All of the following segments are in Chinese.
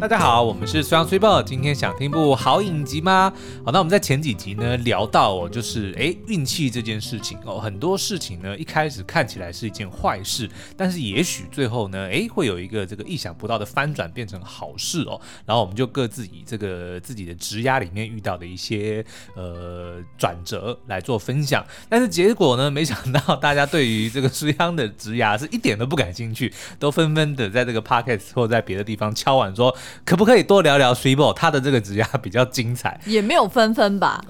大家好，我们是虽阳虽报。今天想听部好影集吗？好，那我们在前几集呢聊到哦，就是诶运气这件事情哦，很多事情呢一开始看起来是一件坏事，但是也许最后呢诶会有一个这个意想不到的翻转，变成好事哦。然后我们就各自以这个自己的职压里面遇到的一些呃转折来做分享。但是结果呢，没想到大家对于这个虽阳的职压是一点都不感兴趣，都纷纷的在这个 podcast 或在别的地方敲碗说。可不可以多聊聊 SIBO？他的这个职涯比较精彩？也没有纷纷吧，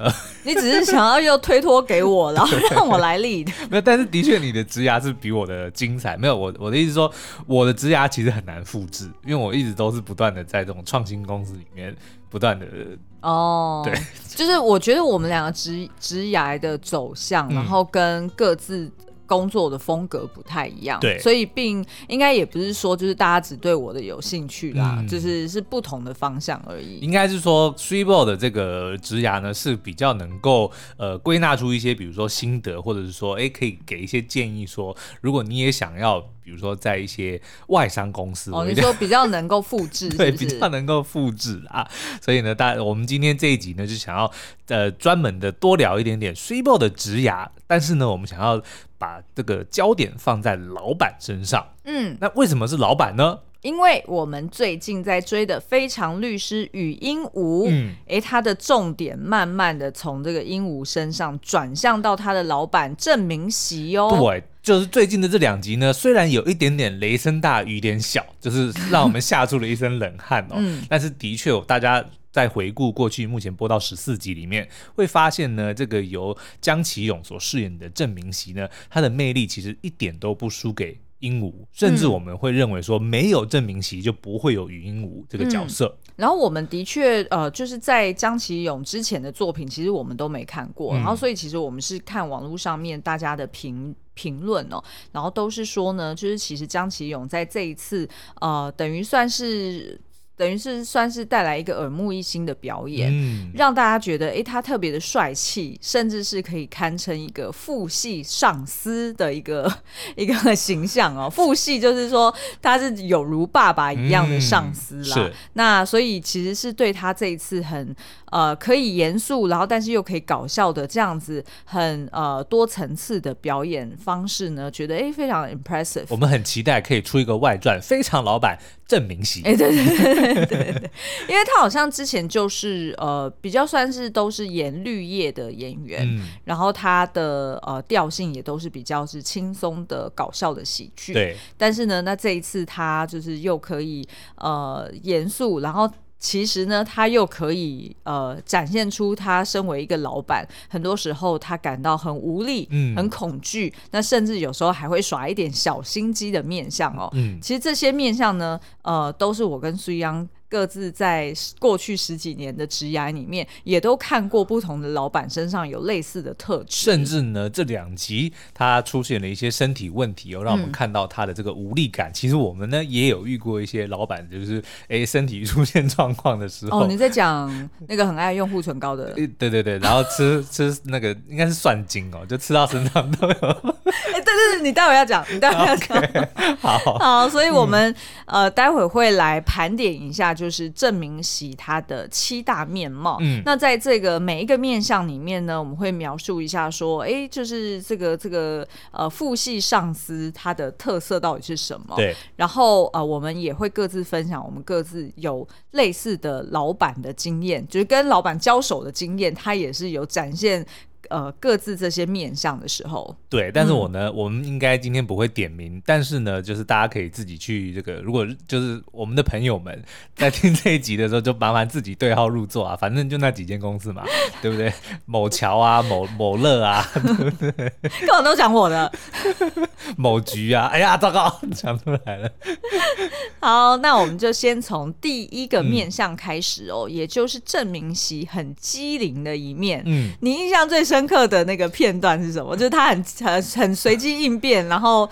你只是想要又推脱给我，然后让我来 lead。没有，但是的确你的职涯是比我的精彩。没有，我我的意思说，我的职涯其实很难复制，因为我一直都是不断的在这种创新公司里面不断的哦，对，就是我觉得我们两个职职涯的走向，然后跟各自。工作的风格不太一样，对，所以并应该也不是说就是大家只对我的有兴趣啦，嗯、就是是不同的方向而已。应该是说 Swbo 的这个职涯呢是比较能够呃归纳出一些，比如说心得，或者是说哎可以给一些建议說，说如果你也想要，比如说在一些外商公司，哦，你说比较能够复制，对，比较能够复制啊。所以呢，大我们今天这一集呢就想要呃专门的多聊一点点 s i b o 的职涯，但是呢，我们想要。把这个焦点放在老板身上，嗯，那为什么是老板呢？因为我们最近在追的《非常律师禹英禑》，嗯，诶，他的重点慢慢的从这个鹦鹉身上转向到他的老板郑明熙哦。对，就是最近的这两集呢，虽然有一点点雷声大雨点小，就是让我们吓出了一身冷汗哦，嗯，但是的确有大家。在回顾过去目前播到十四集里面，会发现呢，这个由姜其永所饰演的郑明熙呢，他的魅力其实一点都不输给英禑，甚至我们会认为说，没有郑明奇就不会有语鹦鹉这个角色。嗯、然后我们的确呃，就是在江其勇之前的作品，其实我们都没看过，嗯、然后所以其实我们是看网络上面大家的评评论哦，然后都是说呢，就是其实江其勇在这一次呃，等于算是。等于是算是带来一个耳目一新的表演，嗯、让大家觉得，哎、欸，他特别的帅气，甚至是可以堪称一个父系上司的一个一个形象哦。父系就是说他是有如爸爸一样的上司啦。嗯、那所以其实是对他这一次很呃可以严肃，然后但是又可以搞笑的这样子很呃多层次的表演方式呢，觉得哎、欸、非常 impressive。我们很期待可以出一个外传，非常老板。郑明熙，哎，对对对对对，因为他好像之前就是呃比较算是都是演绿叶的演员，嗯、然后他的呃调性也都是比较是轻松的搞笑的喜剧，对。但是呢，那这一次他就是又可以呃严肃，然后。其实呢，他又可以呃展现出他身为一个老板，很多时候他感到很无力、嗯、很恐惧，那甚至有时候还会耍一点小心机的面相哦。嗯，其实这些面相呢，呃，都是我跟虽阳。各自在过去十几年的职涯里面，也都看过不同的老板身上有类似的特质。甚至呢，这两集他出现了一些身体问题，哦，让我们看到他的这个无力感。嗯、其实我们呢也有遇过一些老板，就是哎身体出现状况的时候。哦，你在讲那个很爱用护唇膏的？对对对，然后吃吃那个应该是蒜精哦，就吃到身上都有。哎，对对对，你待会要讲，你待会要讲。Okay, 好，好，所以我们、嗯、呃待会会来盘点一下。就是郑明锡他的七大面貌。嗯，那在这个每一个面相里面呢，我们会描述一下说，哎，就是这个这个呃父系上司他的特色到底是什么？对。然后呃，我们也会各自分享我们各自有类似的老板的经验，就是跟老板交手的经验，他也是有展现。呃，各自这些面向的时候，对，但是我呢，嗯、我们应该今天不会点名，但是呢，就是大家可以自己去这个，如果就是我们的朋友们 在听这一集的时候，就麻烦自己对号入座啊，反正就那几间公司嘛，对不对？某桥啊，某某乐啊，对不对？各种都讲我的？某局啊，哎呀，糟糕，讲出来了。好，那我们就先从第一个面向开始哦，嗯、也就是郑明熙很机灵的一面。嗯，你印象最深深刻的那个片段是什么？就是他很很很随机应变，然后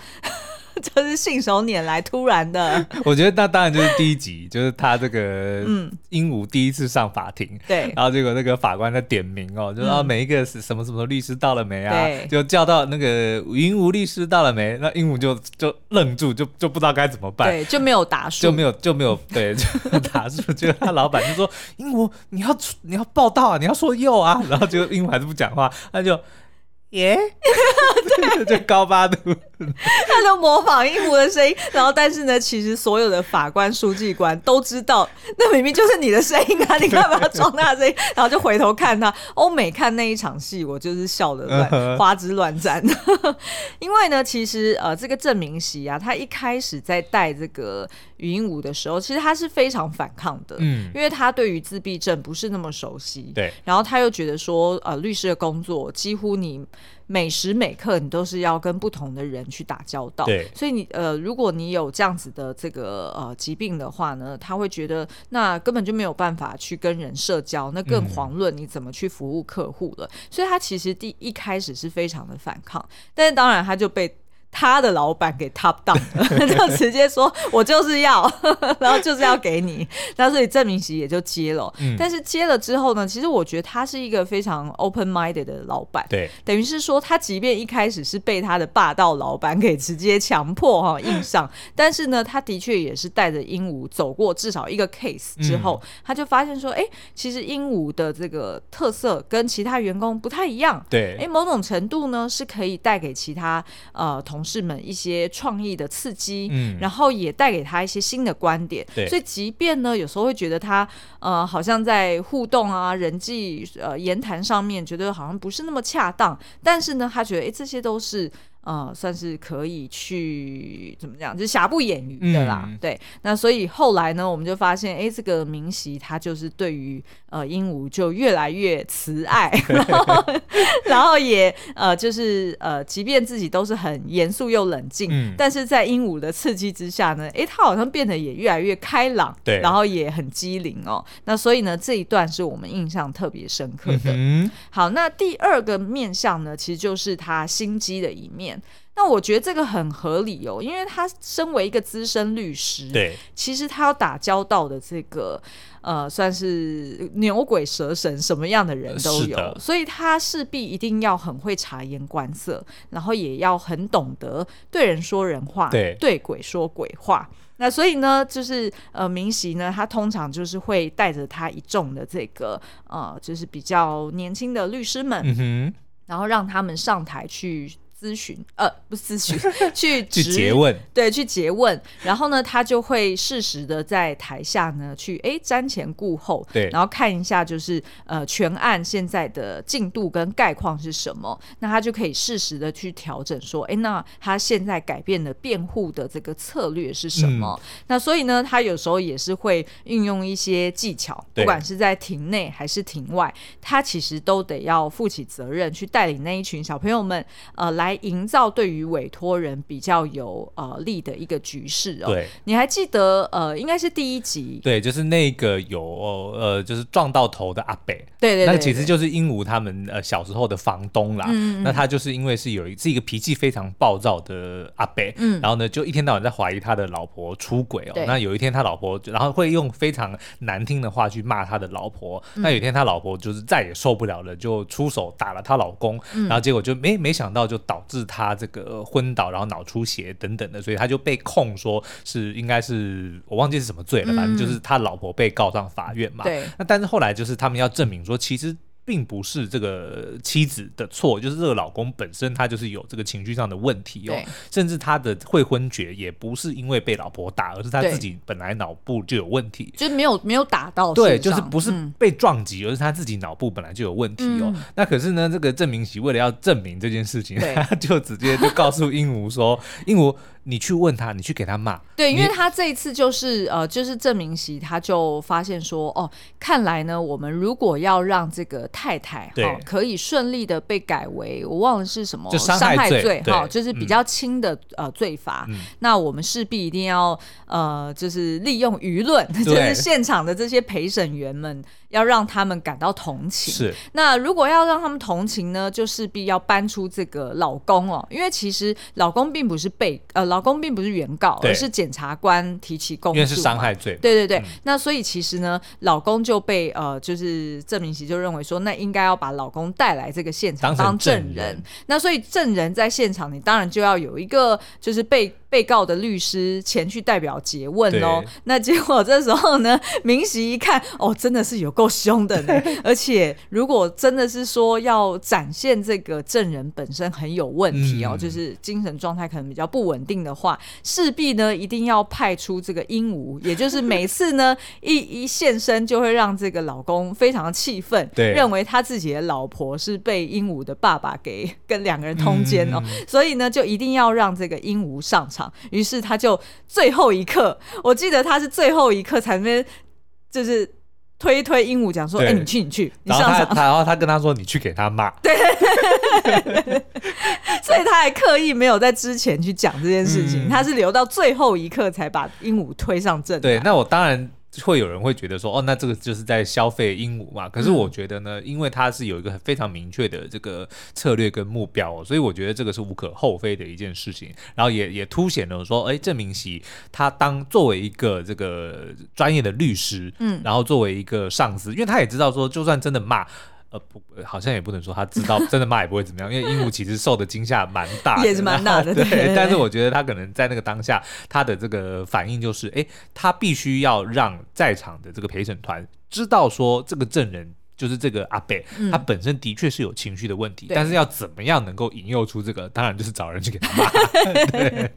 就是信手拈来，突然的。我觉得那当然就是第一集，就是他这个嗯，鹦鹉第一次上法庭，对，然后结果那个法官在点名哦，就说每一个是什么什么律师到了没啊？对，就叫到那个鹦鹉律师到了没？那鹦鹉就就愣住，就就不知道该怎么办，对，就没有答数，就没有就没有 对就答数，结果他老板就说鹦鹉你要你要报道啊，你要说又啊，然后结果鹦鹉还是不讲话，他就。耶?对，就高八度，他就模仿鹦鹉的声音，然后但是呢，其实所有的法官、书记官都知道，那明明就是你的声音啊！你干嘛装他的声音？然后就回头看他。欧美看那一场戏，我就是笑的乱花枝乱颤。因为呢，其实呃，这个郑明席啊，他一开始在带这个鹦鹉的时候，其实他是非常反抗的，嗯，因为他对于自闭症不是那么熟悉，对，然后他又觉得说，呃，律师的工作几乎你。每时每刻你都是要跟不同的人去打交道，对，所以你呃，如果你有这样子的这个呃疾病的话呢，他会觉得那根本就没有办法去跟人社交，那更遑论你怎么去服务客户了。嗯、所以他其实第一开始是非常的反抗，但是当然他就被。他的老板给 top down 的，就直接说：“我就是要，然后就是要给你。”那所以郑明析也就接了。嗯、但是接了之后呢，其实我觉得他是一个非常 open minded 的老板。对，等于是说，他即便一开始是被他的霸道老板给直接强迫哈硬上，但是呢，他的确也是带着鹦鹉走过至少一个 case 之后，嗯、他就发现说：“哎、欸，其实鹦鹉的这个特色跟其他员工不太一样。对，哎、欸，某种程度呢是可以带给其他呃同。”同事们一些创意的刺激，嗯，然后也带给他一些新的观点，对，所以即便呢，有时候会觉得他呃，好像在互动啊、人际呃言谈上面，觉得好像不是那么恰当，但是呢，他觉得哎，这些都是。呃，算是可以去怎么讲，就是瑕不掩瑜的啦。嗯、对，那所以后来呢，我们就发现，哎，这个明析他就是对于呃鹦鹉就越来越慈爱，然后 然后也呃就是呃，即便自己都是很严肃又冷静，嗯、但是在鹦鹉的刺激之下呢，哎，他好像变得也越来越开朗，对，然后也很机灵哦。那所以呢，这一段是我们印象特别深刻的。嗯、好，那第二个面相呢，其实就是他心机的一面。那我觉得这个很合理哦，因为他身为一个资深律师，对，其实他要打交道的这个呃，算是牛鬼蛇神什么样的人都有，所以他势必一定要很会察言观色，然后也要很懂得对人说人话，对，对鬼说鬼话。那所以呢，就是呃，明析呢，他通常就是会带着他一众的这个呃，就是比较年轻的律师们，嗯、哼然后让他们上台去。咨询呃，不是咨询，去去诘问，对，去诘问，然后呢，他就会适时的在台下呢去哎瞻前顾后，对，然后看一下就是呃全案现在的进度跟概况是什么，那他就可以适时的去调整说，哎，那他现在改变的辩护的这个策略是什么？嗯、那所以呢，他有时候也是会运用一些技巧，对不管是在庭内还是庭外，他其实都得要负起责任去带领那一群小朋友们，呃来。来营造对于委托人比较有呃利的一个局势哦。对，你还记得呃，应该是第一集。对，就是那个有呃，就是撞到头的阿北。对对对，那其实就是鹦鹉他们呃小时候的房东啦。嗯，那他就是因为是有一是一个脾气非常暴躁的阿北。嗯。然后呢，就一天到晚在怀疑他的老婆出轨哦。对。那有一天他老婆，然后会用非常难听的话去骂他的老婆。嗯。那有一天他老婆就是再也受不了了，就出手打了他老公。嗯。然后结果就没没想到就倒。导致他这个昏倒，然后脑出血等等的，所以他就被控说是应该是我忘记是什么罪了，反正就是他老婆被告上法院嘛。对。那但是后来就是他们要证明说，其实。并不是这个妻子的错，就是这个老公本身他就是有这个情绪上的问题哦，甚至他的会昏厥也不是因为被老婆打，而是他自己本来脑部就有问题，就是没有没有打到，对，就是不是被撞击，嗯、而是他自己脑部本来就有问题哦。嗯、那可是呢，这个郑明喜为了要证明这件事情，他就直接就告诉鹦鹉说：“鹦鹉。”你去问他，你去给他骂。对，因为他这一次就是呃，就是郑明熙，他就发现说，哦，看来呢，我们如果要让这个太太哈、可以顺利的被改为我忘了是什么伤害罪哈、哦，就是比较轻的、嗯、呃罪罚。嗯、那我们势必一定要呃，就是利用舆论，就是现场的这些陪审员们。要让他们感到同情。是。那如果要让他们同情呢，就势必要搬出这个老公哦，因为其实老公并不是被呃，老公并不是原告，而是检察官提起公诉。因为是伤害罪。对对对。嗯、那所以其实呢，老公就被呃，就是郑明析就认为说，那应该要把老公带来这个现场当证人。证人那所以证人在现场，你当然就要有一个就是被。被告的律师前去代表诘问哦，那结果这时候呢，明熙一看，哦，真的是有够凶的呢。而且如果真的是说要展现这个证人本身很有问题哦，嗯、就是精神状态可能比较不稳定的话，势必呢一定要派出这个鹦鹉，也就是 每次呢一一现身就会让这个老公非常气愤，对，认为他自己的老婆是被鹦鹉的爸爸给跟两个人通奸哦，嗯、所以呢就一定要让这个鹦鹉上场。于是他就最后一刻，我记得他是最后一刻才没，就是推推鹦鹉讲说：“哎、欸，你去，你去，你上场。”然后他，然后他跟他说：“你去给他骂。”对，所以他还刻意没有在之前去讲这件事情，嗯、他是留到最后一刻才把鹦鹉推上阵。对，那我当然。会有人会觉得说，哦，那这个就是在消费鹦鹉嘛？可是我觉得呢，嗯、因为它是有一个非常明确的这个策略跟目标，所以我觉得这个是无可厚非的一件事情。然后也也凸显了说，哎，郑明熙他当作为一个这个专业的律师，嗯，然后作为一个上司，因为他也知道说，就算真的骂。呃不，好像也不能说他知道真的骂也不会怎么样，因为鹦鹉其实受的惊吓蛮大的，也是蛮大的，对。对，但是我觉得他可能在那个当下，他的这个反应就是，哎，他必须要让在场的这个陪审团知道说这个证人。就是这个阿贝，嗯、他本身的确是有情绪的问题，但是要怎么样能够引诱出这个？当然就是找人去给他骂。对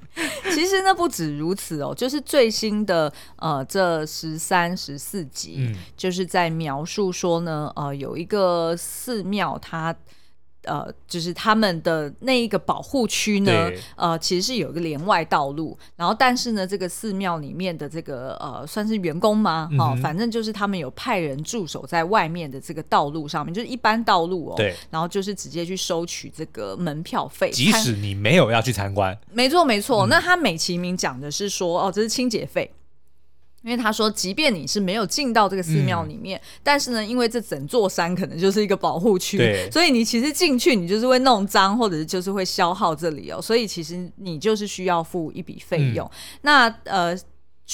其实呢，不止如此哦，就是最新的呃这十三十四集，嗯、就是在描述说呢，呃有一个寺庙它。呃，就是他们的那一个保护区呢，呃，其实是有一个连外道路，然后但是呢，这个寺庙里面的这个呃，算是员工吗？哦，嗯、反正就是他们有派人驻守在外面的这个道路上面，就是一般道路哦，对，然后就是直接去收取这个门票费，即使你没有要去参观，没错没错，嗯、那他美其名讲的是说，哦，这是清洁费。因为他说，即便你是没有进到这个寺庙里面，嗯、但是呢，因为这整座山可能就是一个保护区，所以你其实进去，你就是会弄脏，或者是就是会消耗这里哦，所以其实你就是需要付一笔费用。嗯、那呃。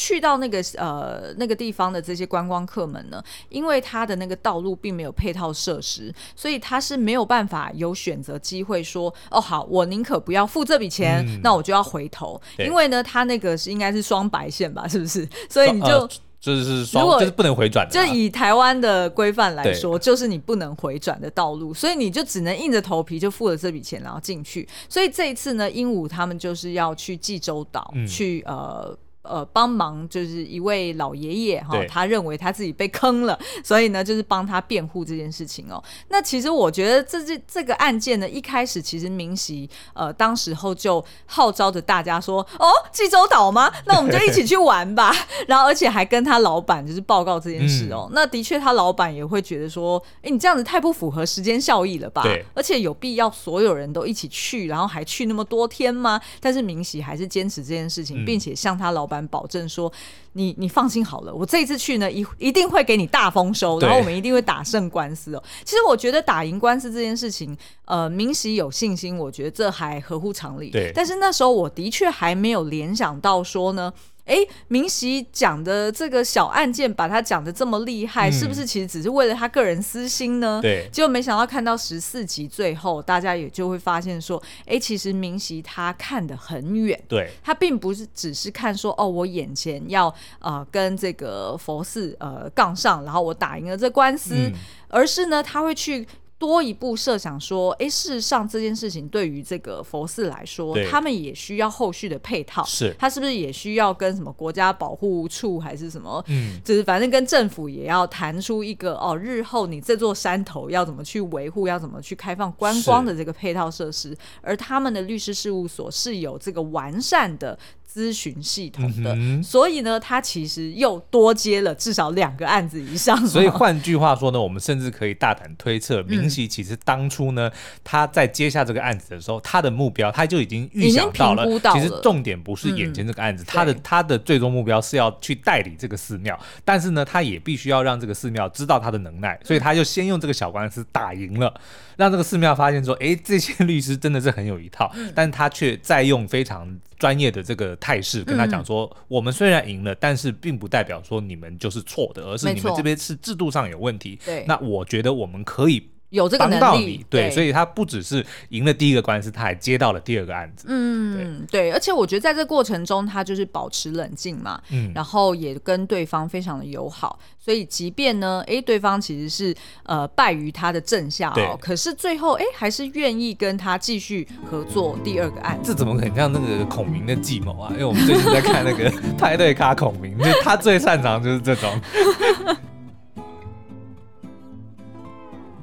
去到那个呃那个地方的这些观光客们呢，因为他的那个道路并没有配套设施，所以他是没有办法有选择机会说哦好，我宁可不要付这笔钱，嗯、那我就要回头，因为呢，他那个是应该是双白线吧，是不是？所以你就、呃、就是双，就是不能回转的、啊，就以台湾的规范来说，就是你不能回转的道路，所以你就只能硬着头皮就付了这笔钱，然后进去。所以这一次呢，鹦鹉他们就是要去济州岛、嗯、去呃。呃，帮忙就是一位老爷爷哈，他认为他自己被坑了，所以呢，就是帮他辩护这件事情哦。那其实我觉得这这这个案件呢，一开始其实明喜呃，当时候就号召着大家说，哦，济州岛吗？那我们就一起去玩吧。然后而且还跟他老板就是报告这件事哦。嗯、那的确，他老板也会觉得说，哎，你这样子太不符合时间效益了吧？对。而且有必要所有人都一起去，然后还去那么多天吗？但是明喜还是坚持这件事情，并且向他老板。保证说，你你放心好了，我这一次去呢，一一定会给你大丰收，然后我们一定会打胜官司哦。其实我觉得打赢官司这件事情，呃，明喜有信心，我觉得这还合乎常理。对，但是那时候我的确还没有联想到说呢。哎，明熙讲的这个小案件，把他讲的这么厉害，嗯、是不是其实只是为了他个人私心呢？对，结果没想到看到十四集最后，大家也就会发现说，哎，其实明熙他看得很远，对，他并不是只是看说，哦，我眼前要呃跟这个佛寺呃杠上，然后我打赢了这官司，嗯、而是呢，他会去。多一步设想说，哎，事实上这件事情对于这个佛寺来说，他们也需要后续的配套。是，他是不是也需要跟什么国家保护处还是什么？嗯，就是反正跟政府也要谈出一个哦，日后你这座山头要怎么去维护，要怎么去开放观光的这个配套设施。而他们的律师事务所是有这个完善的咨询系统的，嗯、所以呢，他其实又多接了至少两个案子以上。所以换句话说呢，我们甚至可以大胆推测，明熙其实当初呢，他在接下这个案子的时候，他的目标他就已经预想到了。到了其实重点不是眼前这个案子，嗯、他的他的最终目标是要去代理这个寺庙，但是呢，他也必须要让这个寺庙知道他的能耐，所以他就先用这个小官司打赢了，让这个寺庙发现说，哎，这些律师真的是很有一套，嗯、但他却在用非常。专业的这个态势跟他讲说，嗯、我们虽然赢了，但是并不代表说你们就是错的，而是你们这边是制度上有问题。对，那我觉得我们可以。有这个能力，对，对，所以他不只是赢了第一个官司，他还接到了第二个案子。嗯，对，对，而且我觉得在这过程中，他就是保持冷静嘛，嗯，然后也跟对方非常的友好，所以即便呢，哎，对方其实是呃败于他的正下哦，对可是最后哎还是愿意跟他继续合作第二个案子。这怎么很像那个孔明的计谋啊？因为我们最近在看那个 派对咖孔明，就他最擅长就是这种。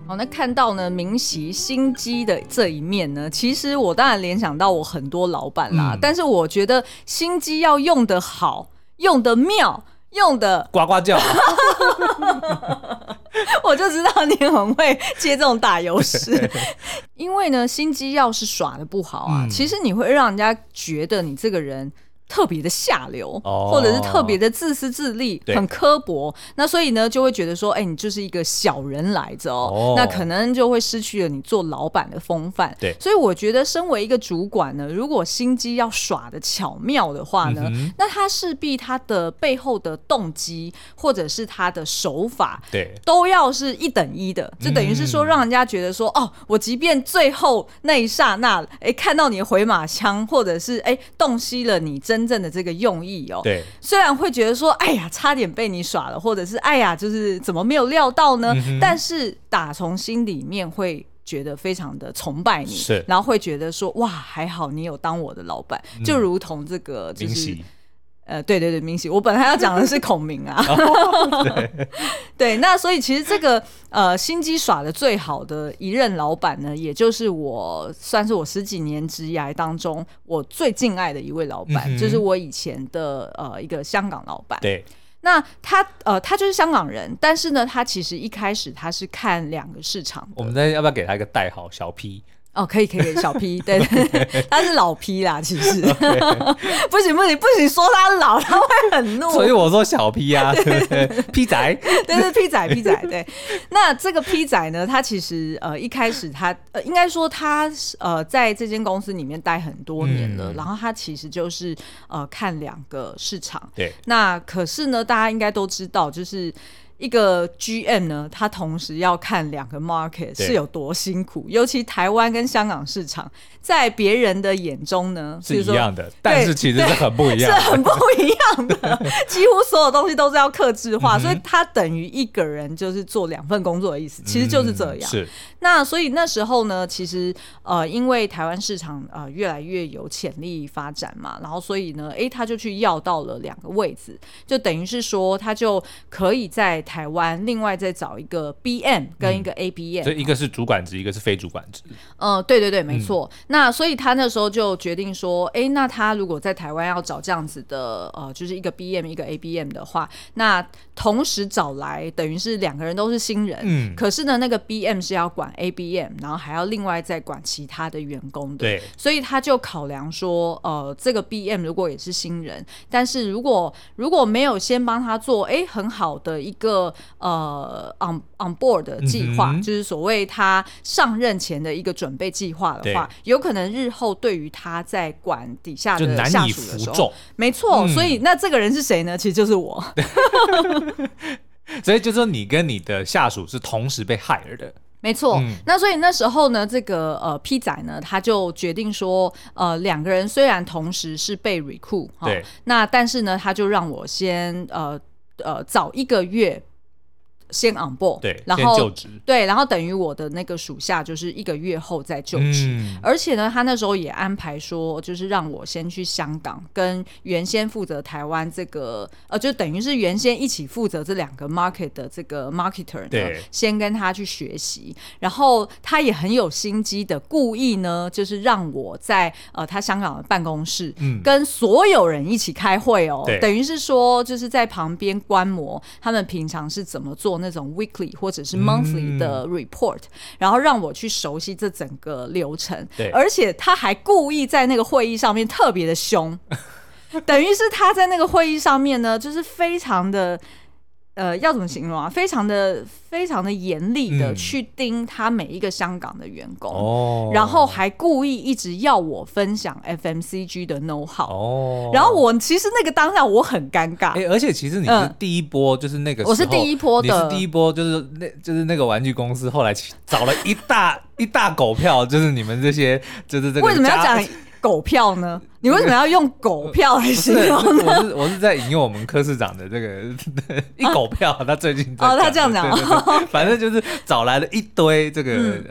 好，那看到呢，明熙心机的这一面呢，其实我当然联想到我很多老板啦，嗯、但是我觉得心机要用得好，用得妙，用得呱呱叫，我就知道你很会接这种打油诗，因为呢，心机要是耍的不好啊，嗯、其实你会让人家觉得你这个人。特别的下流，哦、或者是特别的自私自利，很刻薄，那所以呢，就会觉得说，哎、欸，你就是一个小人来着哦，哦。那可能就会失去了你做老板的风范。对，所以我觉得，身为一个主管呢，如果心机要耍的巧妙的话呢，嗯、那他势必他的背后的动机或者是他的手法，对，都要是一等一的，就等于是说，让人家觉得说，嗯、哦，我即便最后那一刹那，哎、欸，看到你的回马枪，或者是哎、欸，洞悉了你真。真正的这个用意哦，对，虽然会觉得说，哎呀，差点被你耍了，或者是哎呀，就是怎么没有料到呢？嗯、但是打从心里面会觉得非常的崇拜你，是，然后会觉得说，哇，还好你有当我的老板，嗯、就如同这个就是。呃，对对对，明熙，我本来要讲的是孔明啊，对，对，那所以其实这个呃心机耍的最好的一任老板呢，也就是我算是我十几年职涯当中我最敬爱的一位老板，嗯、就是我以前的呃一个香港老板。对，那他呃他就是香港人，但是呢，他其实一开始他是看两个市场。我们在要不要给他一个代号小 P？哦，可以可以，小 P，对对对，他是老 P 啦，其实 不行不行不行，说他老他会很怒，所以我说小 P 啊，对不对？P 仔，对对 P 仔 P 仔，对。那这个 P 仔呢，他其实呃一开始他呃应该说他呃在这间公司里面待很多年了，嗯、然后他其实就是呃看两个市场，对。那可是呢，大家应该都知道，就是。一个 GM 呢，他同时要看两个 market 是有多辛苦，尤其台湾跟香港市场，在别人的眼中呢是一样的，但是其实是很不一样，是很不一样的，几乎所有东西都是要克制化，所以他等于一个人就是做两份工作的意思，其实就是这样。嗯、是。那所以那时候呢，其实呃，因为台湾市场呃越来越有潜力发展嘛，然后所以呢，哎，他就去要到了两个位置，就等于是说他就可以在台湾另外再找一个 BM 跟一个 ABM，、嗯、所以一个是主管职，一个是非主管职。嗯、呃，对对对，没错。嗯、那所以他那时候就决定说，哎，那他如果在台湾要找这样子的呃，就是一个 BM 一个 ABM 的话，那同时找来等于是两个人都是新人，嗯，可是呢，那个 BM 是要管。ABM，然后还要另外再管其他的员工的，对，所以他就考量说，呃，这个 BM 如果也是新人，但是如果如果没有先帮他做，哎，很好的一个呃 on on board 的计划，嗯、就是所谓他上任前的一个准备计划的话，有可能日后对于他在管底下的下属的时候，没错，嗯、所以那这个人是谁呢？其实就是我，所以就是说你跟你的下属是同时被 hire 的。没错，嗯、那所以那时候呢，这个呃 P 仔呢，他就决定说，呃，两个人虽然同时是被 recruit，对，那但是呢，他就让我先呃呃早一个月。先 on board，对，然后就职，对，然后等于我的那个属下就是一个月后再就职，嗯、而且呢，他那时候也安排说，就是让我先去香港，跟原先负责台湾这个，呃，就等于是原先一起负责这两个 market 的这个 marketer，对，先跟他去学习，然后他也很有心机的，故意呢，就是让我在呃他香港的办公室，嗯，跟所有人一起开会哦，等于是说就是在旁边观摩他们平常是怎么做那种 weekly 或者是 monthly 的 report，嗯，然后让我去熟悉这整个流程。对，而且他还故意在那个会议上面特别的凶，等于是他在那个会议上面呢，就是非常的。呃，要怎么形容啊？非常的、非常的严厉的去盯他每一个香港的员工，哦、然后还故意一直要我分享 FMCG 的 know how。哦，然后我其实那个当下我很尴尬。哎、欸，而且其实你是第一波，就是那个我是第一波的，第一波，就是那，就是那个玩具公司后来找了一大一大狗票，就是你们这些，就是这个。为什么要讲？狗票呢？你为什么要用狗票来形容呢？我是我是在引用我们柯市长的这个 一狗票，啊、他最近哦，他这样讲，反正就是找来了一堆这个、嗯、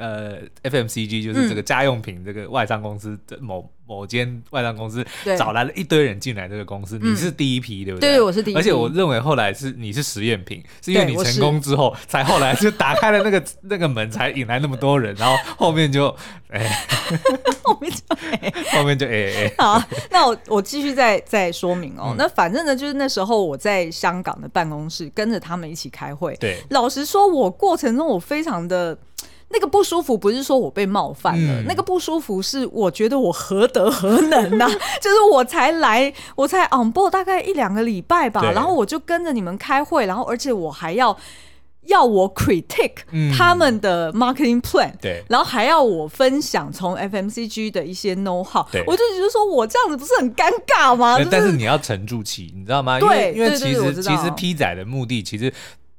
呃 FMCG，就是这个家用品这个外商公司的某某间外商公司找来了一堆人进来这个公司，你是第一批，对不对？对，我是第一批。而且我认为后来是你是实验品，是因为你成功之后才后来就打开了那个 那个门，才引来那么多人，然后后面就 哎，后面就哎，后面就哎哎。好，那我我继续再再说明哦。那反正呢，就是那时候我在香港的办公室跟着他们一起开会。对，老实说，我过程中我非常的。那个不舒服不是说我被冒犯了，嗯、那个不舒服是我觉得我何德何能呐、啊？就是我才来，我才 on board 大概一两个礼拜吧，然后我就跟着你们开会，然后而且我还要要我 critique 他们的 marketing plan，对、嗯，然后还要我分享从 FMCG 的一些 know how，我就觉得说我这样子不是很尴尬吗？但是你要沉住气，你知道吗？对，因为因为其实对对对，其实 P 仔的目的其实。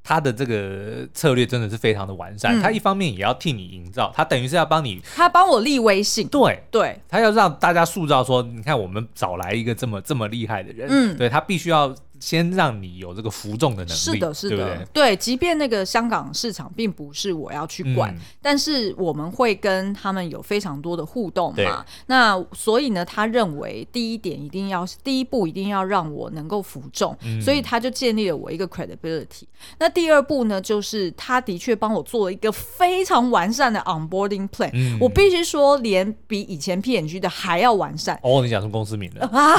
他的这个策略真的是非常的完善，嗯、他一方面也要替你营造，他等于是要帮你，他帮我立威信，对对，他要让大家塑造说，你看我们找来一个这么这么厉害的人，嗯，对他必须要。先让你有这个服众的能力，是的，是的，对对？对，即便那个香港市场并不是我要去管，嗯、但是我们会跟他们有非常多的互动嘛。那所以呢，他认为第一点一定要，第一步一定要让我能够服众，嗯、所以他就建立了我一个 credibility。那第二步呢，就是他的确帮我做了一个非常完善的 onboarding plan，嗯、我必须说，连比以前 P N G 的还要完善。哦，你讲出公司名了啊？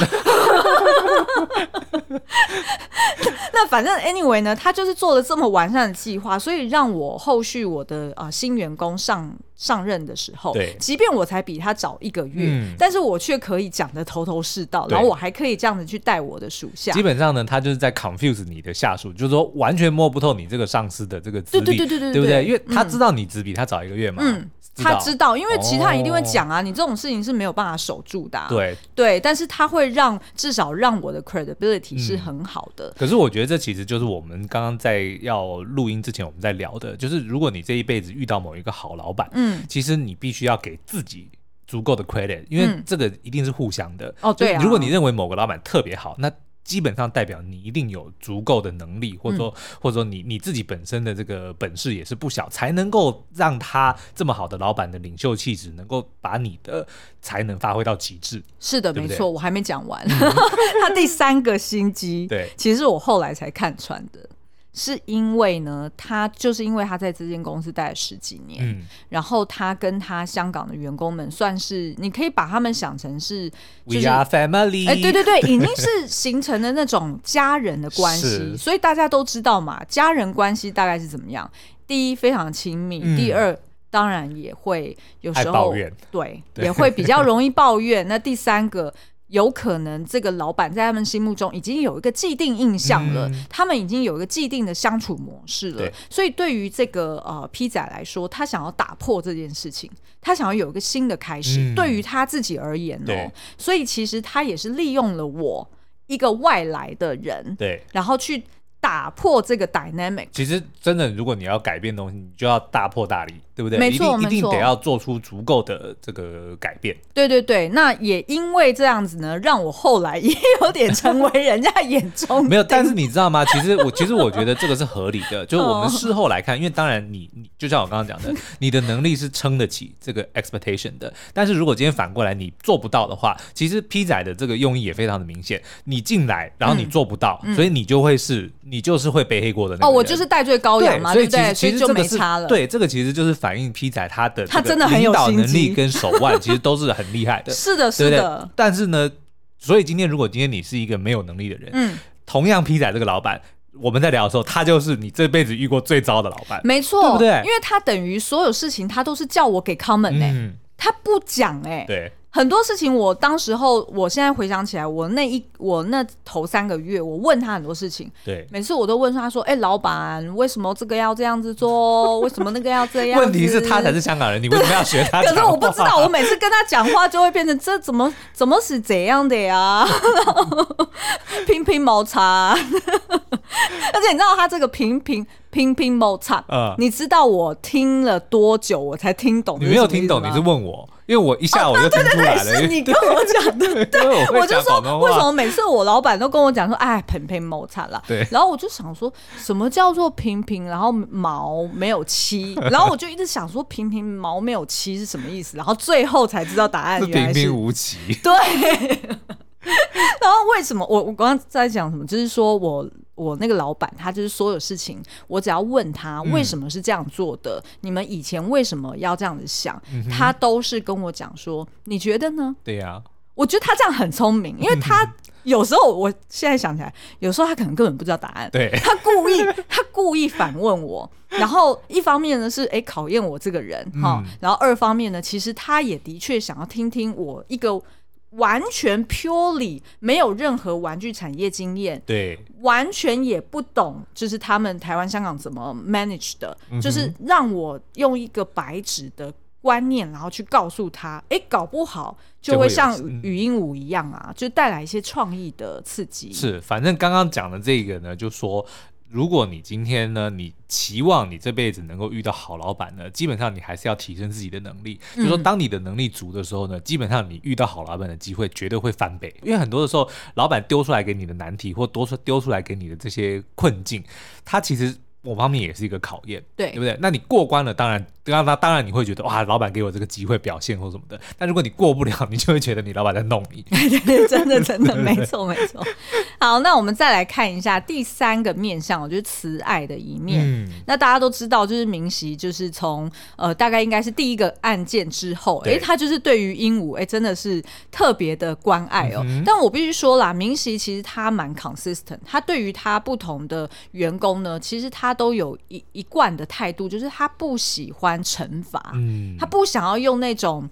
那反正 anyway 呢，他就是做了这么完善的计划，所以让我后续我的啊、呃、新员工上上任的时候，对，即便我才比他早一个月，嗯、但是我却可以讲的头头是道，然后我还可以这样子去带我的属下。基本上呢，他就是在 confuse 你的下属，就是说完全摸不透你这个上司的这个资历，对对对对对，对不对？因为他知道你只比他早一个月嘛。嗯他知道，因为其他人一定会讲啊，哦、你这种事情是没有办法守住的、啊。对对，但是他会让至少让我的 credibility 是很好的、嗯。可是我觉得这其实就是我们刚刚在要录音之前我们在聊的，就是如果你这一辈子遇到某一个好老板，嗯，其实你必须要给自己足够的 credit，因为这个一定是互相的。哦，对啊。如果你认为某个老板特别好，那基本上代表你一定有足够的能力，或者说，嗯、或者说你你自己本身的这个本事也是不小，才能够让他这么好的老板的领袖气质，能够把你的才能发挥到极致。是的，对对没错，我还没讲完。他第三个心机，对，其实我后来才看穿的。是因为呢，他就是因为他在这间公司待了十几年，嗯、然后他跟他香港的员工们算是，你可以把他们想成是、就是、We are family，哎、欸，对对对，已经是形成了那种家人的关系，所以大家都知道嘛，家人关系大概是怎么样？第一，非常亲密；嗯、第二，当然也会有时候抱怨，对，对也会比较容易抱怨。那第三个。有可能这个老板在他们心目中已经有一个既定印象了，嗯、他们已经有一个既定的相处模式了。对所以对于这个呃 P 仔来说，他想要打破这件事情，他想要有一个新的开始。嗯、对于他自己而言呢、哦，所以其实他也是利用了我一个外来的人，对，然后去打破这个 dynamic。其实真的，如果你要改变东西，你就要大破大立。对不对？没错，一定得要做出足够的这个改变。对对对，那也因为这样子呢，让我后来也有点成为人家眼中 没有。但是你知道吗？其实我其实我觉得这个是合理的，就是我们事后来看，因为当然你你就像我刚刚讲的，你的能力是撑得起这个 expectation 的。但是如果今天反过来你做不到的话，其实 P 仔的这个用意也非常的明显。你进来，然后你做不到，嗯、所以你就会是你就是会背黑锅的那个。哦，我就是戴罪羔羊嘛，对，所以其实其实就没差了。对，这个其实就是反映 P 仔他的他真的很有领导能力跟手腕，其实都是很厉害的。是的，是的。但是呢，所以今天如果今天你是一个没有能力的人，嗯，同样 P 仔这个老板，我们在聊的时候，他就是你这辈子遇过最糟的老板，没错，对不对？因为他等于所有事情他都是叫我给 comment 哎、欸，嗯、他不讲哎、欸，对。很多事情，我当时候，我现在回想起来，我那一我那头三个月，我问他很多事情，对，每次我都问他说：“哎、欸，老板，为什么这个要这样子做？为什么那个要这样？”问题是，他才是香港人，你为什么要学他？可是我不知道，我每次跟他讲话就会变成这怎么怎么是这样的呀？拼拼毛茶，而且你知道他这个拼拼拼拼毛茶，嗯，你知道我听了多久我才听懂？你没有听懂，你是问我。因为我一下我就听出来了，哦、对对对，是你跟我讲的，对，我，我就说为什么每次我老板都跟我讲说，哎，平平毛惨了，对，然后我就想说什么叫做平平，然后毛没有漆，然后我就一直想说平平毛没有漆是什么意思，然后最后才知道答案原来是，是平平无奇，对。然后为什么我我刚刚在讲什么？就是说我我那个老板，他就是所有事情，我只要问他为什么是这样做的，嗯、你们以前为什么要这样子想，嗯、他都是跟我讲说，你觉得呢？对呀、啊，我觉得他这样很聪明，因为他 有时候我现在想起来，有时候他可能根本不知道答案，对，他故意他故意反问我，然后一方面呢是哎考验我这个人哈，嗯、然后二方面呢，其实他也的确想要听听我一个。完全 purely 没有任何玩具产业经验，对，完全也不懂，就是他们台湾、香港怎么 manage 的，嗯、就是让我用一个白纸的观念，然后去告诉他，哎，搞不好就会像语音舞一样啊，就带来一些创意的刺激。是，反正刚刚讲的这个呢，就说。如果你今天呢，你期望你这辈子能够遇到好老板呢，基本上你还是要提升自己的能力。嗯、就是说，当你的能力足的时候呢，基本上你遇到好老板的机会绝对会翻倍。因为很多的时候，老板丢出来给你的难题，或多出丢出来给你的这些困境，他其实。某方面也是一个考验，对，对不对？那你过关了，当然，当然，当然你会觉得哇，老板给我这个机会表现或什么的。但如果你过不了，你就会觉得你老板在弄你。对对对，真的 真的没错没错。好，那我们再来看一下第三个面相，我觉得慈爱的一面。嗯，那大家都知道，就是明熙，就是从呃，大概应该是第一个案件之后，哎对，他就是对于鹦鹉，哎，真的是特别的关爱哦。嗯、但我必须说啦，明熙其实他蛮 consistent，他对于他不同的员工呢，其实他。都有一一贯的态度，就是他不喜欢惩罚，嗯，他不想要用那种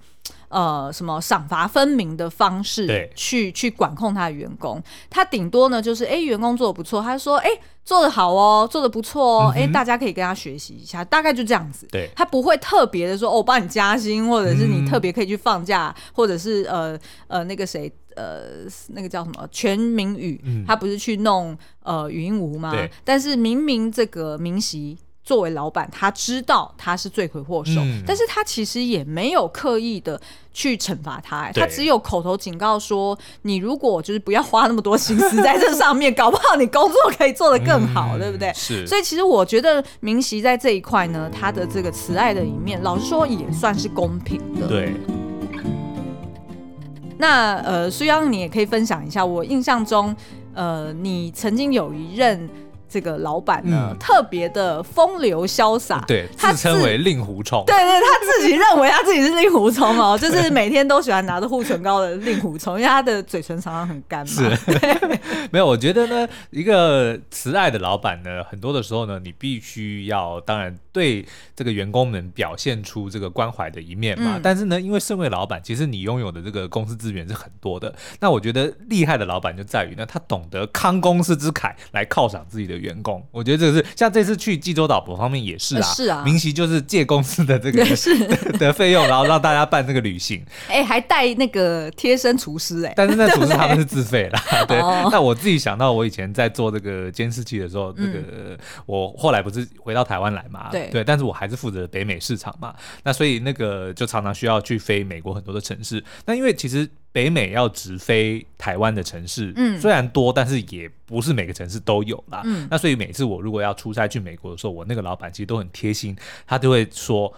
呃什么赏罚分明的方式去去管控他的员工，他顶多呢就是哎、欸、员工做的不错，他说哎、欸、做的好哦，做的不错哦，哎、嗯欸、大家可以跟他学习一下，大概就这样子，对，他不会特别的说哦帮你加薪，或者是你特别可以去放假，嗯、或者是呃呃那个谁。呃，那个叫什么全民语，嗯、他不是去弄呃语音无吗？对但是明明这个明锡作为老板，他知道他是罪魁祸首，嗯、但是他其实也没有刻意的去惩罚他，对他只有口头警告说，你如果就是不要花那么多心思在这上面，搞不好你工作可以做得更好，嗯、对不对？是。所以其实我觉得明锡在这一块呢，他的这个慈爱的一面，老实说也算是公平的。对。那呃，苏央，你也可以分享一下。我印象中，呃，你曾经有一任。这个老板呢，嗯、特别的风流潇洒，对，他自称为令狐冲，对对，他自己认为他自己是令狐冲哦，就是每天都喜欢拿着护唇膏的令狐冲，因为他的嘴唇常常很干嘛。没有，我觉得呢，一个慈爱的老板呢，很多的时候呢，你必须要，当然对这个员工们表现出这个关怀的一面嘛。嗯、但是呢，因为身为老板，其实你拥有的这个公司资源是很多的。那我觉得厉害的老板就在于呢，他懂得慷公司之慨来犒赏自己的。的员工。我觉得这个是像这次去济州岛某方面也是啊，是啊，明熙就是借公司的这个 的费用，然后让大家办这个旅行，哎，还带那个贴身厨师哎，但是那厨师他们是自费啦，对。那我自己想到我以前在做这个监视器的时候，这个我后来不是回到台湾来嘛，对对，但是我还是负责北美市场嘛，那所以那个就常常需要去飞美国很多的城市，那因为其实。北美要直飞台湾的城市，嗯，虽然多，但是也不是每个城市都有啦。嗯，那所以每次我如果要出差去美国的时候，我那个老板其实都很贴心，他就会说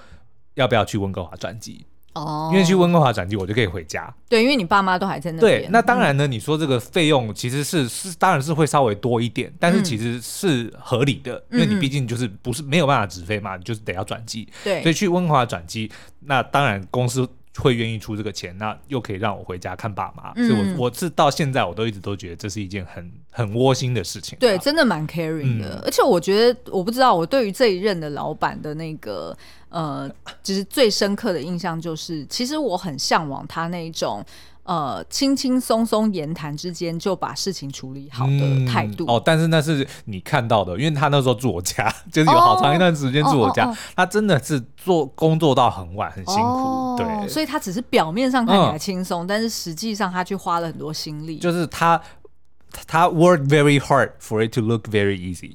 要不要去温哥华转机哦，因为去温哥华转机我就可以回家。对，因为你爸妈都还在那边。对，那当然呢，你说这个费用其实是是当然是会稍微多一点，但是其实是合理的，嗯、因为你毕竟就是不是没有办法直飞嘛，你就是得要转机。对，所以去温哥华转机，那当然公司。会愿意出这个钱，那又可以让我回家看爸妈，嗯、所以我我是到现在我都一直都觉得这是一件很很窝心的事情。对，真的蛮 caring 的，嗯、而且我觉得我不知道我对于这一任的老板的那个呃，就是最深刻的印象就是，其实我很向往他那一种。呃，轻轻松松言谈之间就把事情处理好的态度、嗯、哦，但是那是你看到的，因为他那时候住我家，就是有好长一段时间住我家，哦哦哦、他真的是做工作到很晚，很辛苦，哦、对，所以他只是表面上看起来轻松，嗯、但是实际上他却花了很多心力，就是他他 work very hard for it to look very easy。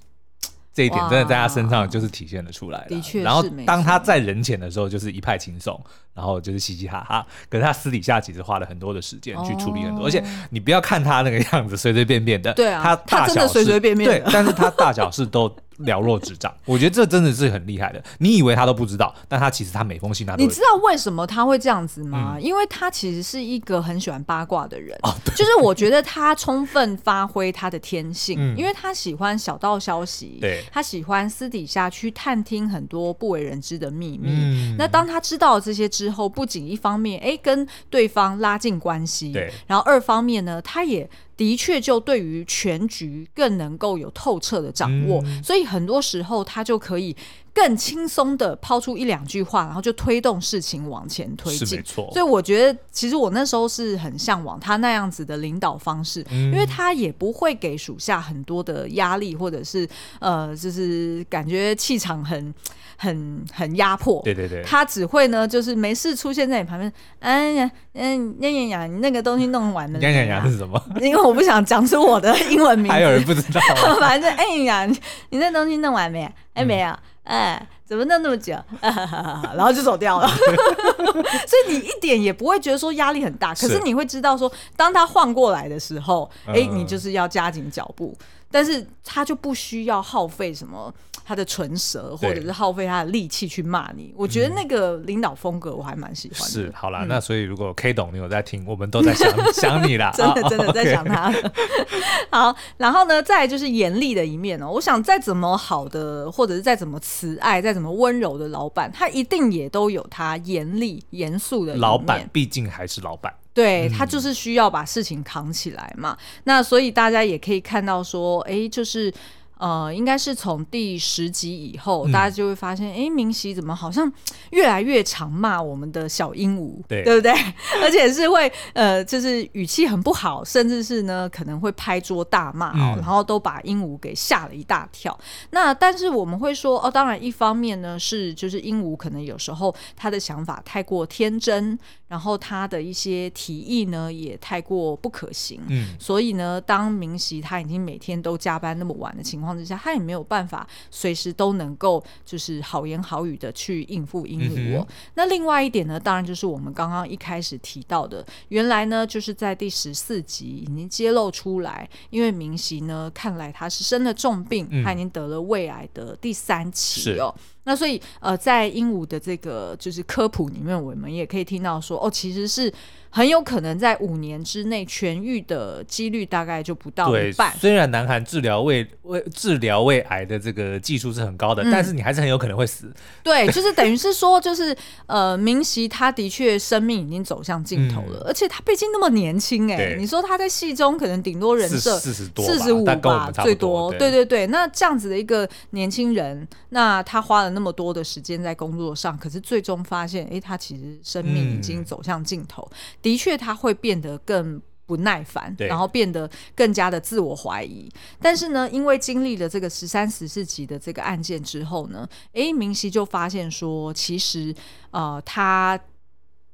这一点真的在他身上就是体现了出来了。的确，然后当他在人前的时候，就是一派轻松，然后就是嘻嘻哈哈。可是他私底下其实花了很多的时间去处理很多，而且你不要看他那个样子随随便便的，对啊，他大小事随随便便，对，但是他大小事都。了若指掌，我觉得这真的是很厉害的。你以为他都不知道，但他其实他每封信他都。你知道为什么他会这样子吗？嗯、因为他其实是一个很喜欢八卦的人。哦、就是我觉得他充分发挥他的天性，嗯、因为他喜欢小道消息，对，他喜欢私底下去探听很多不为人知的秘密。嗯、那当他知道了这些之后，不仅一方面哎跟对方拉近关系，对，然后二方面呢，他也。的确，就对于全局更能够有透彻的掌握，嗯、所以很多时候他就可以更轻松的抛出一两句话，然后就推动事情往前推进。是没错。所以我觉得，其实我那时候是很向往他那样子的领导方式，嗯、因为他也不会给属下很多的压力，或者是呃，就是感觉气场很。很很压迫，对对对，他只会呢，就是没事出现在你旁边，哎呀，嗯，呀呀呀，你那个东西弄完了，呀呀呀是什么？因为我不想讲出我的英文名字，还有人不知道，反正哎呀，你那东西弄完没？哎，没有，哎，怎么弄那么久？然后就走掉了，所以你一点也不会觉得说压力很大，可是你会知道说，当他换过来的时候，哎，你就是要加紧脚步，但是他就不需要耗费什么。他的唇舌，或者是耗费他的力气去骂你，我觉得那个领导风格我还蛮喜欢的。是，好啦，嗯、那所以如果 K 董你有在听，我们都在想 想你啦，真的真的在想他。好，然后呢，再来就是严厉的一面哦。我想再怎么好的，或者是再怎么慈爱、再怎么温柔的老板，他一定也都有他严厉、严肃的一面。老板毕竟还是老板，对，他就是需要把事情扛起来嘛。嗯、那所以大家也可以看到说，哎，就是。呃，应该是从第十集以后，嗯、大家就会发现，哎，明熙怎么好像越来越常骂我们的小鹦鹉，对，对不对？而且是会呃，就是语气很不好，甚至是呢可能会拍桌大骂哦，嗯、然后都把鹦鹉给吓了一大跳。那但是我们会说，哦，当然一方面呢是就是鹦鹉可能有时候他的想法太过天真，然后他的一些提议呢也太过不可行，嗯，所以呢，当明熙他已经每天都加班那么晚的情况之下，他也没有办法随时都能够就是好言好语的去应付鹦鹉。嗯、那另外一点呢，当然就是我们刚刚一开始提到的，原来呢就是在第十四集已经揭露出来，因为明熙呢看来他是生了重病，嗯、他已经得了胃癌的第三期哦。是那所以呃，在鹦鹉的这个就是科普里面，我们也可以听到说，哦，其实是。很有可能在五年之内痊愈的几率大概就不到一半。虽然南韩治疗胃胃治疗胃癌的这个技术是很高的，嗯、但是你还是很有可能会死。对，就是等于是说，就是呃，明熙他的确生命已经走向尽头了，嗯、而且他毕竟那么年轻哎、欸，你说他在戏中可能顶多人设四十多、四十五吧，最多。对，对对对，那这样子的一个年轻人，那他花了那么多的时间在工作上，可是最终发现，哎，他其实生命已经走向尽头。嗯、的确，他会。变得更不耐烦，然后变得更加的自我怀疑。但是呢，因为经历了这个十三、十四集的这个案件之后呢，诶，明熙就发现说，其实呃，他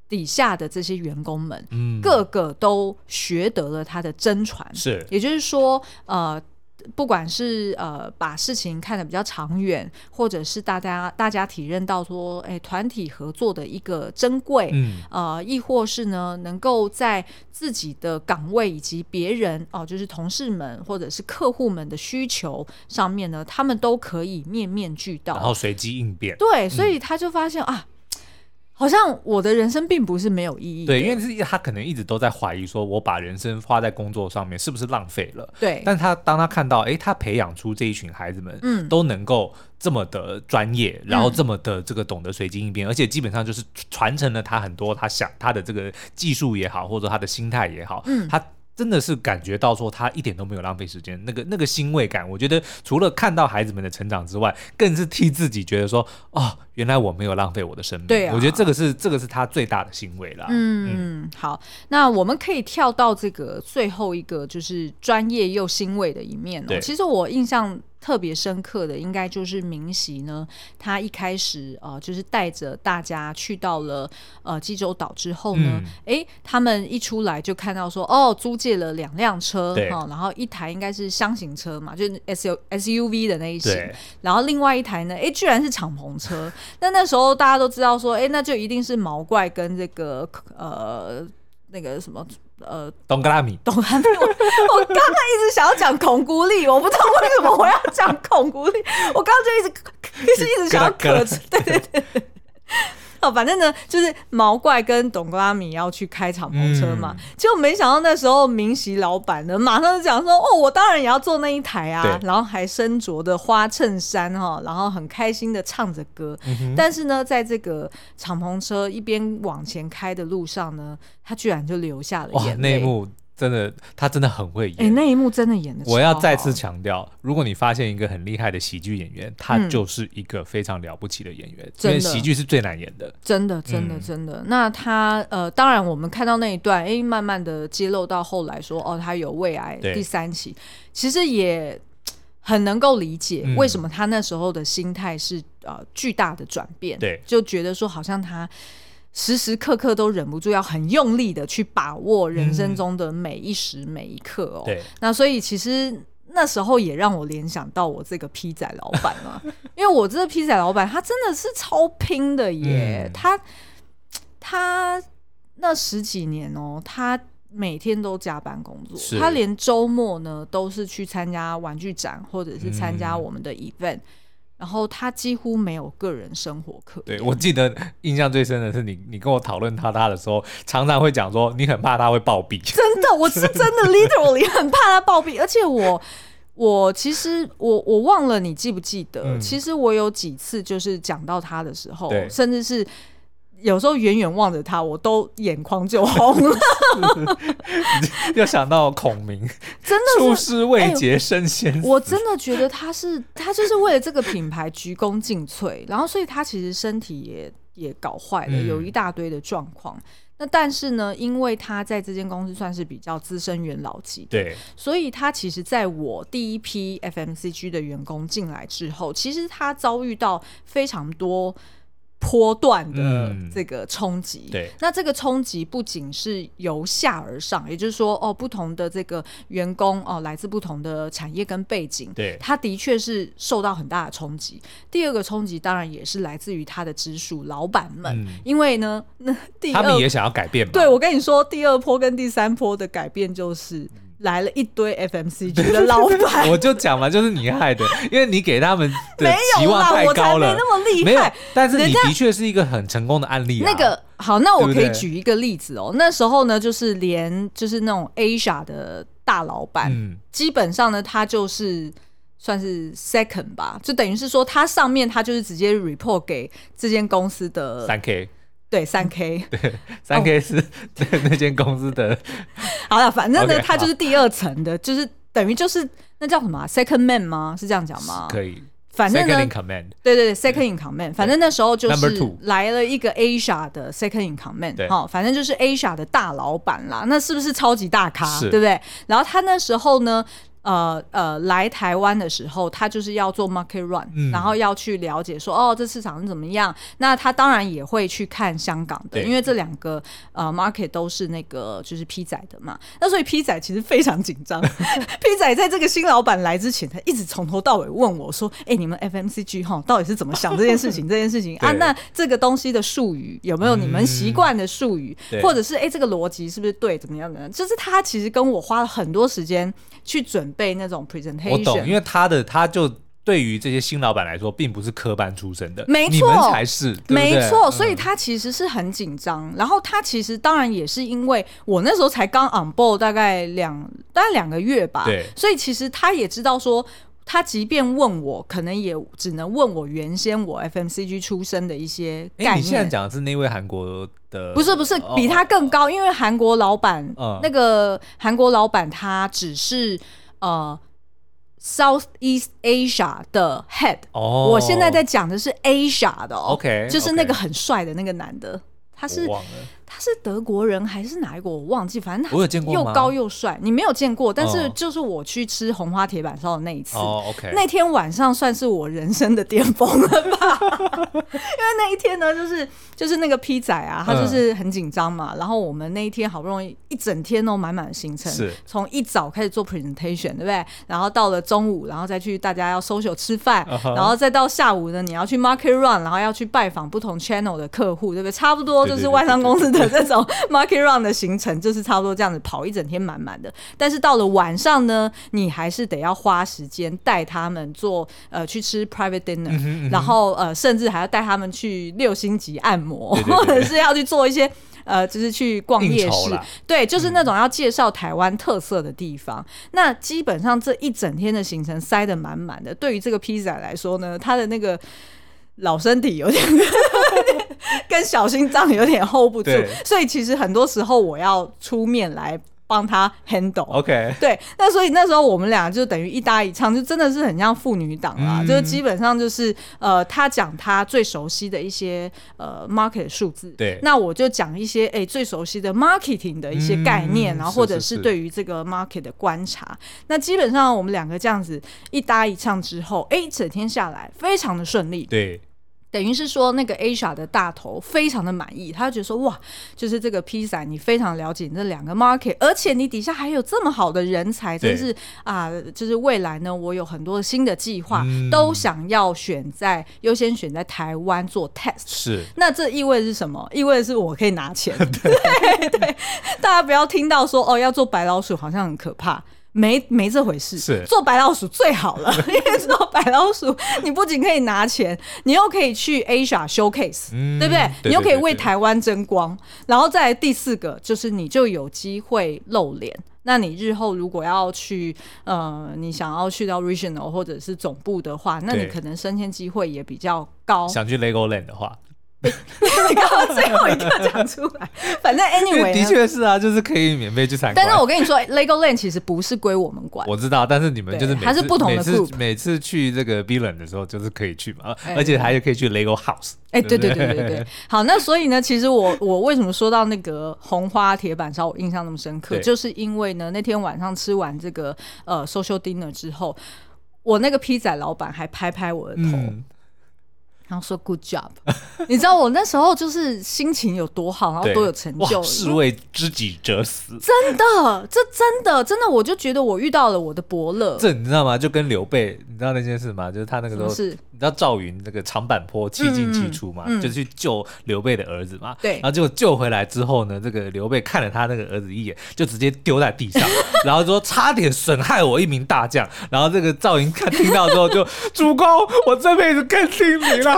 底下的这些员工们，嗯，个个都学得了他的真传，是，也就是说，呃。不管是呃把事情看得比较长远，或者是大家大家体认到说，哎，团体合作的一个珍贵，嗯，呃，亦或是呢，能够在自己的岗位以及别人哦、呃，就是同事们或者是客户们的需求上面呢，他们都可以面面俱到，然后随机应变。对，所以他就发现、嗯、啊。好像我的人生并不是没有意义。对，因为是他可能一直都在怀疑，说我把人生花在工作上面是不是浪费了？对。但他当他看到，哎，他培养出这一群孩子们，嗯，都能够这么的专业，然后这么的这个懂得随机应变，嗯、而且基本上就是传承了他很多他想他的这个技术也好，或者他的心态也好，嗯，他。真的是感觉到说他一点都没有浪费时间，那个那个欣慰感，我觉得除了看到孩子们的成长之外，更是替自己觉得说，哦，原来我没有浪费我的生命。对啊，我觉得这个是这个是他最大的欣慰了。嗯嗯，好，那我们可以跳到这个最后一个，就是专业又欣慰的一面哦。对其实我印象。特别深刻的应该就是明熙呢，他一开始呃就是带着大家去到了呃济州岛之后呢，哎、嗯，他们一出来就看到说哦，租借了两辆车哈、哦，然后一台应该是箱型车嘛，就是 S U S U V 的那一型，然后另外一台呢，哎，居然是敞篷车。那那时候大家都知道说，哎，那就一定是毛怪跟这个呃那个什么。呃，东格拉米，东格拉米，我我刚刚一直想要讲孔古力，我不知道为什么我要讲孔古力，我刚刚就一直一直一直想要 咳，对对对。哦，反正呢，就是毛怪跟董格拉米要去开敞篷车嘛，结果、嗯、没想到那时候明席老板呢，马上就讲说：“哦，我当然也要坐那一台啊！”然后还身着的花衬衫哈，然后很开心的唱着歌。嗯、但是呢，在这个敞篷车一边往前开的路上呢，他居然就流下了眼泪。那幕。真的，他真的很会演。哎、欸，那一幕真的演的。我要再次强调，如果你发现一个很厉害的喜剧演员，他就是一个非常了不起的演员。嗯、因为喜剧是最难演的。真的，真的，真的。嗯、那他呃，当然我们看到那一段，哎、欸，慢慢的揭露到后来说，哦，他有胃癌第三期，其实也很能够理解为什么他那时候的心态是呃巨大的转变。对，就觉得说好像他。时时刻刻都忍不住要很用力的去把握人生中的每一时每一刻哦。对，那所以其实那时候也让我联想到我这个披仔老板嘛，因为我这个披仔老板他真的是超拼的耶，嗯、他他那十几年哦，他每天都加班工作，他连周末呢都是去参加玩具展或者是参加我们的 event。嗯然后他几乎没有个人生活可言。对，我记得印象最深的是你，你跟我讨论他他的时候，常常会讲说你很怕他会暴毙。真的，我是真的 literally 很怕他暴毙，而且我我其实我我忘了你记不记得？嗯、其实我有几次就是讲到他的时候，甚至是。有时候远远望着他，我都眼眶就红了。又想到孔明，真的出师未捷身先死。我真的觉得他是他就是为了这个品牌鞠躬尽瘁，然后所以他其实身体也也搞坏了，有一大堆的状况。嗯、那但是呢，因为他在这间公司算是比较资深元老级，对，所以他其实在我第一批 FMCG 的员工进来之后，其实他遭遇到非常多。波段的这个冲击，嗯、对，那这个冲击不仅是由下而上，也就是说，哦，不同的这个员工哦，来自不同的产业跟背景，对，他的确是受到很大的冲击。第二个冲击当然也是来自于他的直属老板们，嗯、因为呢，那第二他们也想要改变嘛。对，我跟你说，第二波跟第三波的改变就是。来了一堆 FMCG 的老板，我就讲嘛，就是你害的，因为你给他们的期望太高了，没有啦，我才没那么厉害。没有，但是你的确是一个很成功的案例啊。那个好，那我可以举一个例子哦。对对，那时候呢，就是连就是那种 Asia 的大老板，嗯、基本上呢，他就是算是 second 吧，就等于是说，他上面他就是直接 report 给这间公司的三 K。对，三 K，对，三 K 是对那间公司的。好了，反正呢，他就是第二层的，就是等于就是那叫什么 second man 吗？是这样讲吗？可以反正呢 Second in command，对对对，second in command，反正那时候就是来了一个 Asia 的 second in command，对好，反正就是 Asia 的大老板啦，那是不是超级大咖，是对不对？然后他那时候呢。呃呃，来台湾的时候，他就是要做 market run，、嗯、然后要去了解说，哦，这市场是怎么样。那他当然也会去看香港的，因为这两个呃 market 都是那个就是 P 仔的嘛。那所以 P 仔其实非常紧张。P 仔在这个新老板来之前，他一直从头到尾问我说：“哎、欸，你们 FMCG 哈，到底是怎么想这件事情？这件事情啊，那这个东西的术语有没有你们习惯的术语，嗯、或者是哎、欸，这个逻辑是不是对？怎么样的？就是他其实跟我花了很多时间去准。”被那种 presentation，我懂，因为他的他就对于这些新老板来说，并不是科班出身的，没错，你们才是，对对没错，所以他其实是很紧张。嗯、然后他其实当然也是因为我那时候才刚 on board 大概两大概两个月吧，对，所以其实他也知道说，他即便问我，可能也只能问我原先我 FMCG 出身的一些概念。你现在讲的是那位韩国的？不是不是，比他更高，哦、因为韩国老板，嗯、那个韩国老板他只是。呃，Southeast Asia 的 head，哦，我现在在讲的是 Asia 的哦，OK，就是那个很帅的那个男的，他是。他是德国人还是哪一国？我忘记，反正他又高又帅。你没有见过，但是就是我去吃红花铁板烧的那一次，哦 okay、那天晚上算是我人生的巅峰了吧？因为那一天呢，就是就是那个 P 仔啊，他就是很紧张嘛。嗯、然后我们那一天好不容易一整天都满满的行程，从一早开始做 presentation，对不对？然后到了中午，然后再去大家要 social 吃饭，uh 然后再到下午呢，你要去 market run，然后要去拜访不同 channel 的客户，对不对？差不多就是外商公司的。这种 market run 的行程就是差不多这样子跑一整天满满的，但是到了晚上呢，你还是得要花时间带他们做呃去吃 private dinner，、嗯哼嗯哼，然后呃甚至还要带他们去六星级按摩，对对对对，或者是要去做一些呃就是去逛夜市，对，就是那种要介绍台湾特色的地方。嗯、那基本上这一整天的行程塞得满满的，对于这个 P 仔来说呢，它的那个。老身体有点 跟小心脏有点 hold 不住，对所以其实很多时候我要出面来帮他 handle。OK，对，那所以那时候我们俩就等于一搭一唱，就真的是很像父女档啊，嗯、就是基本上就是呃，他讲他最熟悉的一些呃 market 数字，对，那我就讲一些哎、欸、最熟悉的 marketing 的一些概念，嗯、然后或者是对于这个 market 的观察。那基本上我们两个这样子一搭一唱之后，哎、欸，整天下来非常的顺利。对。等于是说，那个 Asia 的大头非常的满意，他就觉得说，哇，就是这个 P 仔，你非常了解这两个 market，而且你底下还有这么好的人才，真是啊就是未来呢，我有很多新的计划，嗯、都想要选在优先选在台湾做 test。是，那这意味着是什么？意味着是我可以拿钱。对 对，对，大家不要听到说哦，要做白老鼠，好像很可怕。没没这回事，是做白老鼠最好了，因为做白老鼠，你不仅可以拿钱，你又可以去 Asia showcase，、嗯、对不对？对对对对，你又可以为台湾争光，然后再来第四个就是你就有机会露脸。那你日后如果要去呃，你想要去到 regional 或者是总部的话，那你可能升迁机会也比较高。想去 Legoland 的话。你 刚刚最后一个讲出来，反正 anyway 的确是啊，就是可以免费去参观。但是我跟你说，Legoland 其实不是归我们管。我知道，但是你们就是每次还是不同的 group。每次去这个 Billund 的时候，就是可以去嘛，而且还可以去 Lego House。哎，对对对对对。好，那所以呢，其实我我为什么说到那个红花铁板烧，我印象那么深刻，就是因为呢，那天晚上吃完这个呃 social dinner 之后，我那个披仔老板还拍拍我的头。然后说 Good job，你知道我那时候就是心情有多好，然后多有成就。是为知己者死，真的，这真的真的，我就觉得我遇到了我的伯乐。这你知道吗？就跟刘备，你知道那件事吗？就是他那个时候，是你知道赵云那个长坂坡七进七出嘛，嗯嗯、就去救刘备的儿子嘛。对，然后结果救回来之后呢，这个刘备看了他那个儿子一眼，就直接丢在地上，然后说差点损害我一名大将。然后这个赵云看听到之后就，主公，我这辈子更听你了。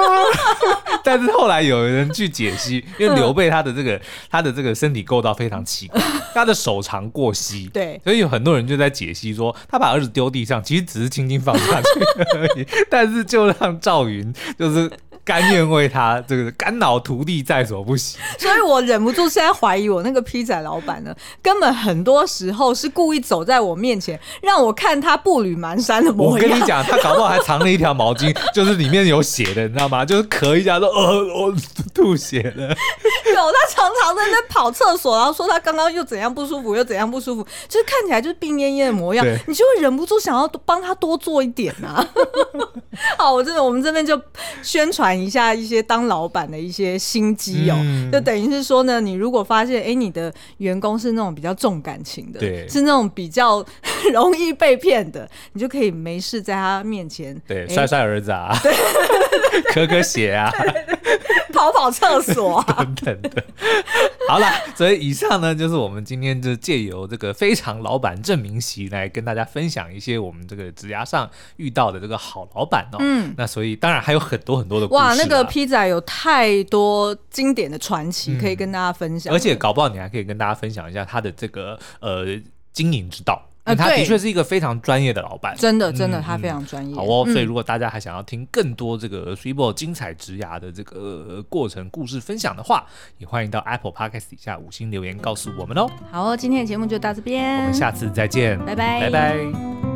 但是后来有人去解析，因为刘备他的这个他的这个身体构造非常奇怪，他的手长过膝，对，所以有很多人就在解析说，他把儿子丢地上，其实只是轻轻放下去而已，但是就让赵云就是甘愿为他这个肝脑涂地在所不惜。所以我忍不住现在怀疑我那个披仔老板呢，根本很多时候是故意走在我面前，让我看他步履蹒跚的模样。我跟你讲，他搞不好还藏了一条毛巾，就是里面有血的，你知道吗？就是咳一下说呃，我吐血了。有，他常常在那跑厕所，然后说他刚刚又怎样不舒服，又怎样不舒服，就是看起来就是病恹恹的模样，你就会忍不住想要帮他多做一点啊。好，我真的我们这边就宣传一下一些当老板的一些心机哦，嗯、就等于是说呢，你如果发现哎，你的员工是那种比较重感情的，对，是那种比较 容易被骗的，你就可以没事在他面前对诶帅帅儿子啊，对。咳咳血啊。跑跑厕所、啊、等等。的，好了，所以以上呢就是我们今天就借由这个非常老板证明席来跟大家分享一些我们这个职涯上遇到的这个好老板哦。嗯，那所以当然还有很多很多的故事哇，那个批仔有太多经典的传奇可以跟大家分享、嗯，而且搞不好你还可以跟大家分享一下他的这个呃经营之道。他的确是一个非常专业的老板，真的真的，他非常专业。好哦，所以如果大家还想要听更多这个 Switchball 精彩职涯的这个过程故事分享的话，也欢迎到 Apple Podcast 底下五星留言告诉我们哦。好哦，今天的节目就到这边，我们下次再见，拜拜，拜拜。